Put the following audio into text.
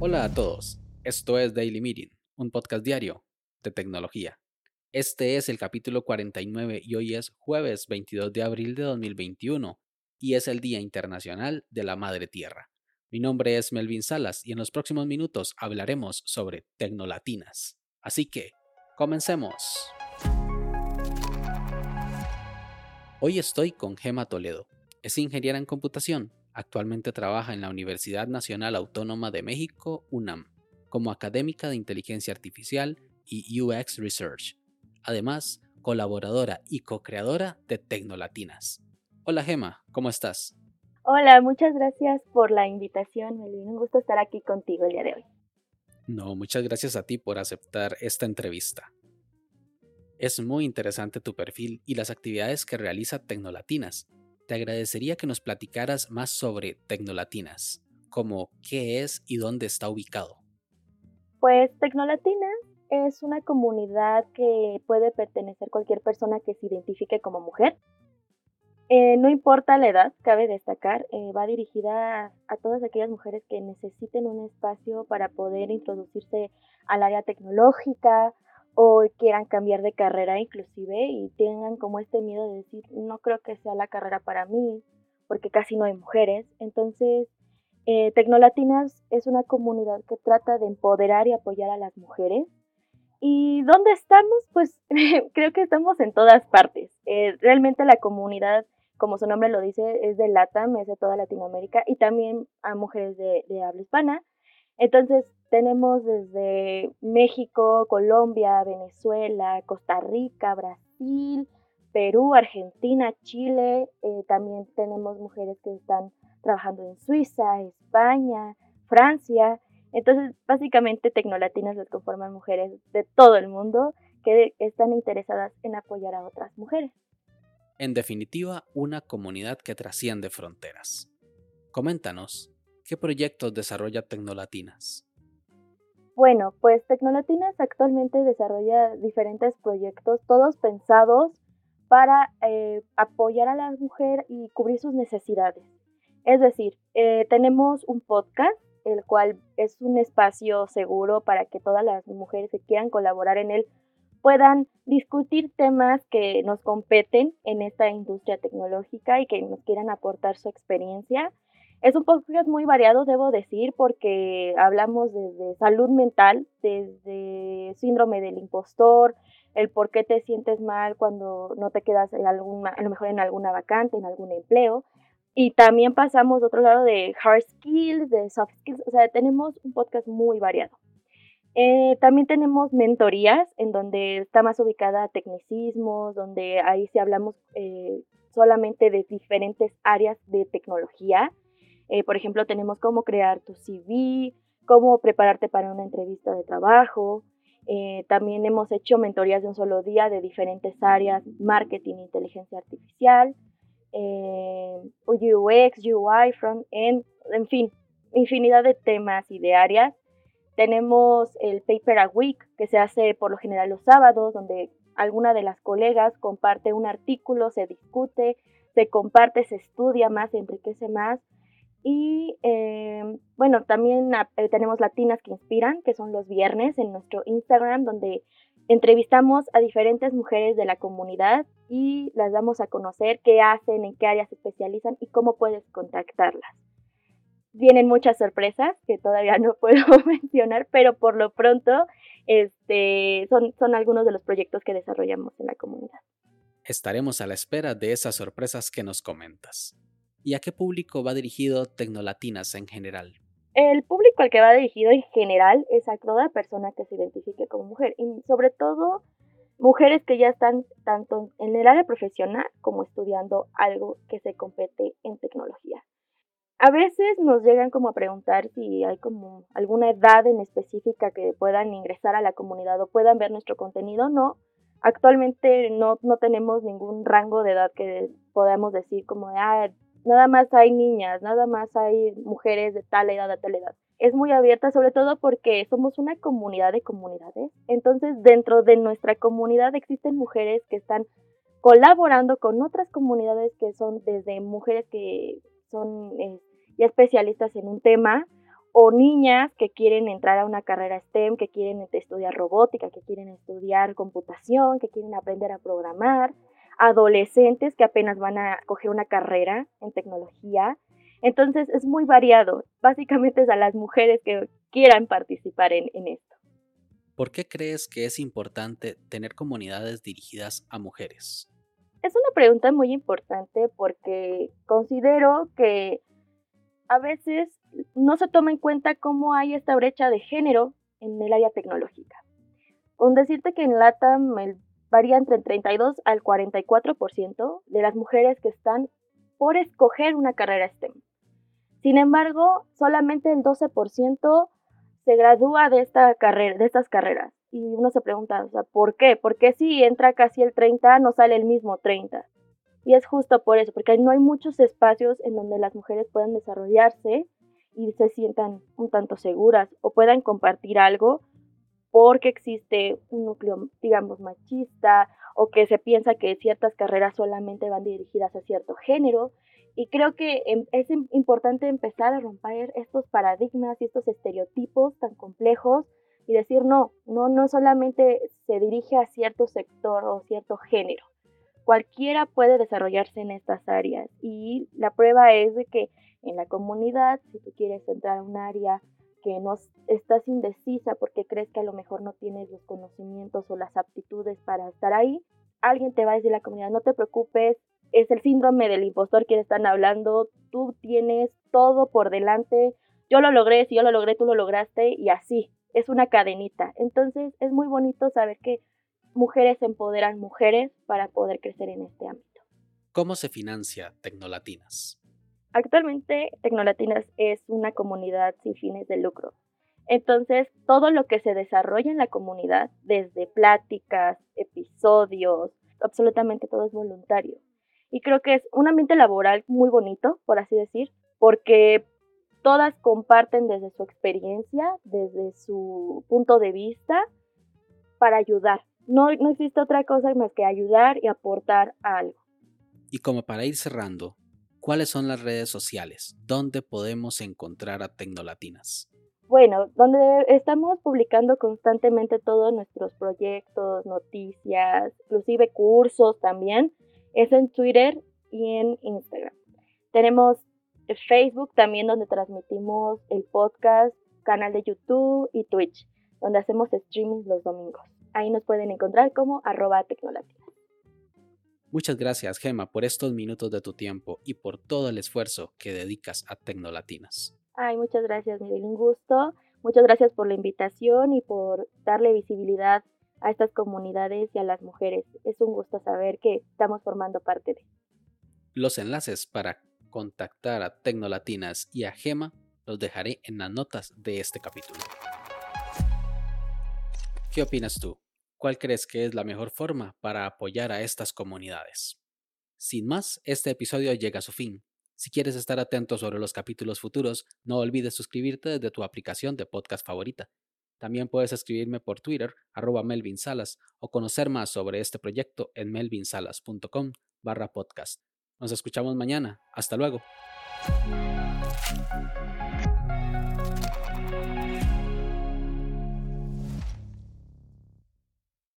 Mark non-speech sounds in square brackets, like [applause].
Hola a todos, esto es Daily Meeting, un podcast diario de tecnología. Este es el capítulo 49 y hoy es jueves 22 de abril de 2021 y es el Día Internacional de la Madre Tierra. Mi nombre es Melvin Salas y en los próximos minutos hablaremos sobre tecnolatinas. Así que, comencemos. Hoy estoy con Gema Toledo. Es ingeniera en computación. Actualmente trabaja en la Universidad Nacional Autónoma de México, UNAM, como académica de inteligencia artificial y UX Research. Además, colaboradora y co-creadora de Tecnolatinas. Hola Gema, ¿cómo estás? Hola, muchas gracias por la invitación, Melvin. Un gusto estar aquí contigo el día de hoy. No, muchas gracias a ti por aceptar esta entrevista. Es muy interesante tu perfil y las actividades que realiza Tecnolatinas. Te agradecería que nos platicaras más sobre Tecnolatinas, como qué es y dónde está ubicado. Pues Tecnolatinas es una comunidad que puede pertenecer cualquier persona que se identifique como mujer. Eh, no importa la edad, cabe destacar, eh, va dirigida a todas aquellas mujeres que necesiten un espacio para poder introducirse al área tecnológica, o quieran cambiar de carrera inclusive y tengan como este miedo de decir, no creo que sea la carrera para mí, porque casi no hay mujeres. Entonces, eh, Tecnolatinas es una comunidad que trata de empoderar y apoyar a las mujeres. ¿Y dónde estamos? Pues [laughs] creo que estamos en todas partes. Eh, realmente la comunidad, como su nombre lo dice, es de LATAM, es de toda Latinoamérica y también a mujeres de, de habla hispana. Entonces, tenemos desde México, Colombia, Venezuela, Costa Rica, Brasil, Perú, Argentina, Chile. Eh, también tenemos mujeres que están trabajando en Suiza, España, Francia. Entonces, básicamente, Tecnolatinas las conforman mujeres de todo el mundo que están interesadas en apoyar a otras mujeres. En definitiva, una comunidad que trasciende fronteras. Coméntanos, ¿qué proyectos desarrolla Tecnolatinas? Bueno, pues Tecnolatinas actualmente desarrolla diferentes proyectos, todos pensados para eh, apoyar a la mujer y cubrir sus necesidades. Es decir, eh, tenemos un podcast, el cual es un espacio seguro para que todas las mujeres que quieran colaborar en él puedan discutir temas que nos competen en esta industria tecnológica y que nos quieran aportar su experiencia. Es un podcast muy variado, debo decir, porque hablamos desde salud mental, desde síndrome del impostor, el por qué te sientes mal cuando no te quedas en alguna, a lo mejor en alguna vacante, en algún empleo. Y también pasamos a otro lado de hard skills, de soft skills, o sea, tenemos un podcast muy variado. Eh, también tenemos mentorías en donde está más ubicada tecnicismos, donde ahí sí hablamos eh, solamente de diferentes áreas de tecnología eh, por ejemplo, tenemos cómo crear tu CV, cómo prepararte para una entrevista de trabajo. Eh, también hemos hecho mentorías de un solo día de diferentes áreas, marketing, inteligencia artificial, eh, UX, UI, front-end, en fin, infinidad de temas y de áreas. Tenemos el Paper a Week, que se hace por lo general los sábados, donde alguna de las colegas comparte un artículo, se discute, se comparte, se estudia más, se enriquece más. Y eh, bueno, también eh, tenemos Latinas que Inspiran, que son los viernes en nuestro Instagram, donde entrevistamos a diferentes mujeres de la comunidad y las damos a conocer qué hacen, en qué áreas se especializan y cómo puedes contactarlas. Vienen muchas sorpresas que todavía no [laughs] puedo [laughs] mencionar, pero por lo pronto este, son, son algunos de los proyectos que desarrollamos en la comunidad. Estaremos a la espera de esas sorpresas que nos comentas y a qué público va dirigido Tecnolatinas en general? El público al que va dirigido en general es a toda persona que se identifique como mujer y sobre todo mujeres que ya están tanto en el área profesional como estudiando algo que se compete en tecnología. A veces nos llegan como a preguntar si hay como alguna edad en específica que puedan ingresar a la comunidad o puedan ver nuestro contenido. No, actualmente no, no tenemos ningún rango de edad que podamos decir como de, ah, nada más hay niñas, nada más hay mujeres de tal edad a tal edad. Es muy abierta, sobre todo porque somos una comunidad de comunidades. Entonces, dentro de nuestra comunidad existen mujeres que están colaborando con otras comunidades que son desde mujeres que son eh, ya especialistas en un tema o niñas que quieren entrar a una carrera STEM, que quieren estudiar robótica, que quieren estudiar computación, que quieren aprender a programar, adolescentes que apenas van a coger una carrera en tecnología. Entonces es muy variado. Básicamente es a las mujeres que quieran participar en, en esto. ¿Por qué crees que es importante tener comunidades dirigidas a mujeres? Es una pregunta muy importante porque considero que a veces no se toma en cuenta cómo hay esta brecha de género en el área tecnológica. Con decirte que en LATAM varía entre el 32 al 44% de las mujeres que están por escoger una carrera STEM. Sin embargo, solamente el 12% se gradúa de, esta carrera, de estas carreras. Y uno se pregunta, ¿por qué? ¿Por qué si entra casi el 30 no sale el mismo 30? Y es justo por eso, porque no hay muchos espacios en donde las mujeres puedan desarrollarse y se sientan un tanto seguras o puedan compartir algo porque existe un núcleo, digamos, machista o que se piensa que ciertas carreras solamente van dirigidas a cierto género. Y creo que em, es importante empezar a romper estos paradigmas y estos estereotipos tan complejos y decir no, no, no solamente se dirige a cierto sector o cierto género Cualquiera puede desarrollarse en estas áreas y la prueba es de que en la comunidad, si tú quieres entrar a un área que no estás indecisa porque crees que a lo mejor no tienes los conocimientos o las aptitudes para estar ahí, alguien te va a decir la comunidad, no te preocupes, es el síndrome del impostor que están hablando, tú tienes todo por delante, yo lo logré, si yo lo logré, tú lo lograste y así, es una cadenita. Entonces es muy bonito saber que mujeres empoderan mujeres para poder crecer en este ámbito. ¿Cómo se financia Tecnolatinas? Actualmente Tecnolatinas es una comunidad sin fines de lucro. Entonces, todo lo que se desarrolla en la comunidad, desde pláticas, episodios, absolutamente todo es voluntario. Y creo que es un ambiente laboral muy bonito, por así decir, porque todas comparten desde su experiencia, desde su punto de vista, para ayudar, no, no existe otra cosa más que ayudar y aportar algo. Y como para ir cerrando, ¿cuáles son las redes sociales? ¿Dónde podemos encontrar a Tecnolatinas? Bueno, donde estamos publicando constantemente todos nuestros proyectos, noticias, inclusive cursos también, es en Twitter y en Instagram. Tenemos Facebook también donde transmitimos el podcast, canal de YouTube y Twitch, donde hacemos streaming los domingos. Ahí nos pueden encontrar como arroba tecnolatinas. Muchas gracias, Gema, por estos minutos de tu tiempo y por todo el esfuerzo que dedicas a Tecnolatinas. Ay, muchas gracias, Miguel. Un gusto. Muchas gracias por la invitación y por darle visibilidad a estas comunidades y a las mujeres. Es un gusto saber que estamos formando parte de. Los enlaces para contactar a Tecnolatinas y a Gema los dejaré en las notas de este capítulo. ¿Qué opinas tú? ¿Cuál crees que es la mejor forma para apoyar a estas comunidades? Sin más, este episodio llega a su fin. Si quieres estar atento sobre los capítulos futuros, no olvides suscribirte desde tu aplicación de podcast favorita. También puedes escribirme por Twitter, arroba Melvin Salas, o conocer más sobre este proyecto en melvinsalas.com barra podcast. Nos escuchamos mañana. Hasta luego.